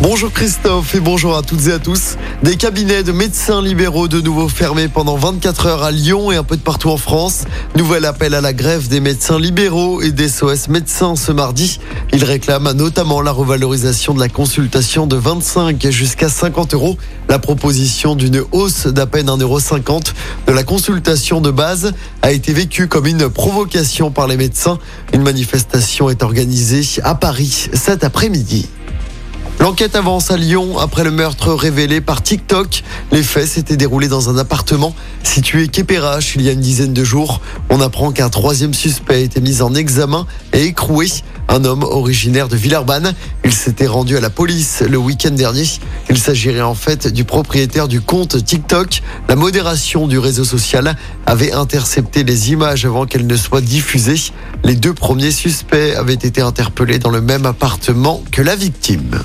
Bonjour Christophe et bonjour à toutes et à tous. Des cabinets de médecins libéraux de nouveau fermés pendant 24 heures à Lyon et un peu de partout en France. Nouvel appel à la grève des médecins libéraux et des SOS médecins ce mardi. Ils réclament notamment la revalorisation de la consultation de 25 jusqu'à 50 euros, la proposition d'une hausse d'à peine 1,50 euro de la consultation de base a été vécue comme une provocation par les médecins. Une manifestation est organisée à Paris cet après-midi. L'enquête avance à Lyon après le meurtre révélé par TikTok. Les faits s'étaient déroulés dans un appartement situé Quépérache il y a une dizaine de jours. On apprend qu'un troisième suspect a été mis en examen et écroué. Un homme originaire de Villeurbanne. Il s'était rendu à la police le week-end dernier. Il s'agirait en fait du propriétaire du compte TikTok. La modération du réseau social avait intercepté les images avant qu'elles ne soient diffusées. Les deux premiers suspects avaient été interpellés dans le même appartement que la victime.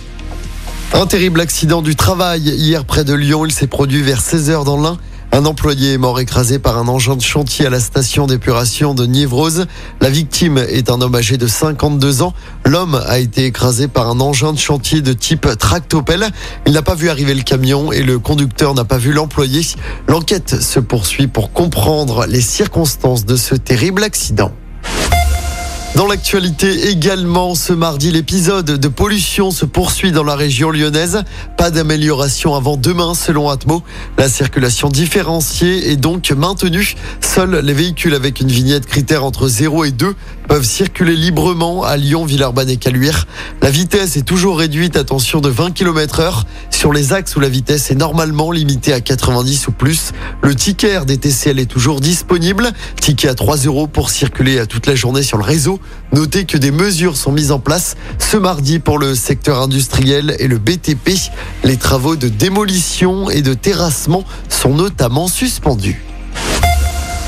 Un terrible accident du travail hier près de Lyon. Il s'est produit vers 16h dans l'Ain. Un employé est mort écrasé par un engin de chantier à la station d'épuration de Nivrose. La victime est un homme âgé de 52 ans. L'homme a été écrasé par un engin de chantier de type tractopelle. Il n'a pas vu arriver le camion et le conducteur n'a pas vu l'employé. L'enquête se poursuit pour comprendre les circonstances de ce terrible accident. Dans l'actualité également, ce mardi, l'épisode de pollution se poursuit dans la région lyonnaise. Pas d'amélioration avant demain, selon Atmo. La circulation différenciée est donc maintenue. Seuls les véhicules avec une vignette critère entre 0 et 2 peuvent circuler librement à Lyon, Villeurbanne et Caluire. La vitesse est toujours réduite, attention, de 20 km heure sur les axes où la vitesse est normalement limitée à 90 ou plus. Le ticket RDTCL est toujours disponible. Ticket à 3 euros pour circuler toute la journée sur le réseau. Notez que des mesures sont mises en place ce mardi pour le secteur industriel et le BTP. Les travaux de démolition et de terrassement sont notamment suspendus.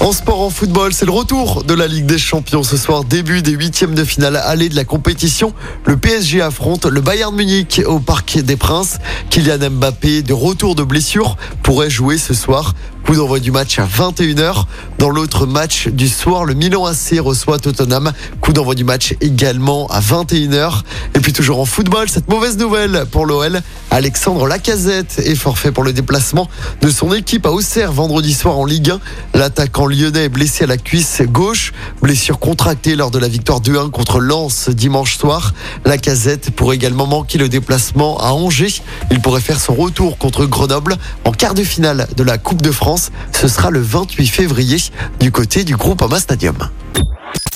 En sport, en football, c'est le retour de la Ligue des Champions ce soir, début des huitièmes de finale aller de la compétition. Le PSG affronte le Bayern Munich au Parc des Princes. Kylian Mbappé, de retour de blessure, pourrait jouer ce soir. Coup d'envoi du match à 21h. Dans l'autre match du soir, le Milan AC reçoit Tottenham. Coup d'envoi du match également à 21h. Et puis toujours en football, cette mauvaise nouvelle pour l'OL. Alexandre Lacazette est forfait pour le déplacement de son équipe à Auxerre vendredi soir en Ligue 1. L'attaquant lyonnais est blessé à la cuisse gauche. Blessure contractée lors de la victoire 2-1 contre Lens dimanche soir. Lacazette pourrait également manquer le déplacement à Angers. Il pourrait faire son retour contre Grenoble en quart de finale de la Coupe de France. Ce sera le 28 février du côté du groupe Ama Stadium.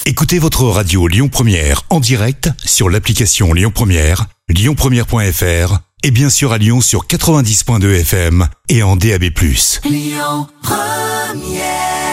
Écoutez votre radio Lyon Première en direct sur l'application Lyon Première, lyonpremière.fr et bien sûr à Lyon sur 90.2 FM et en DAB+. Lyon Première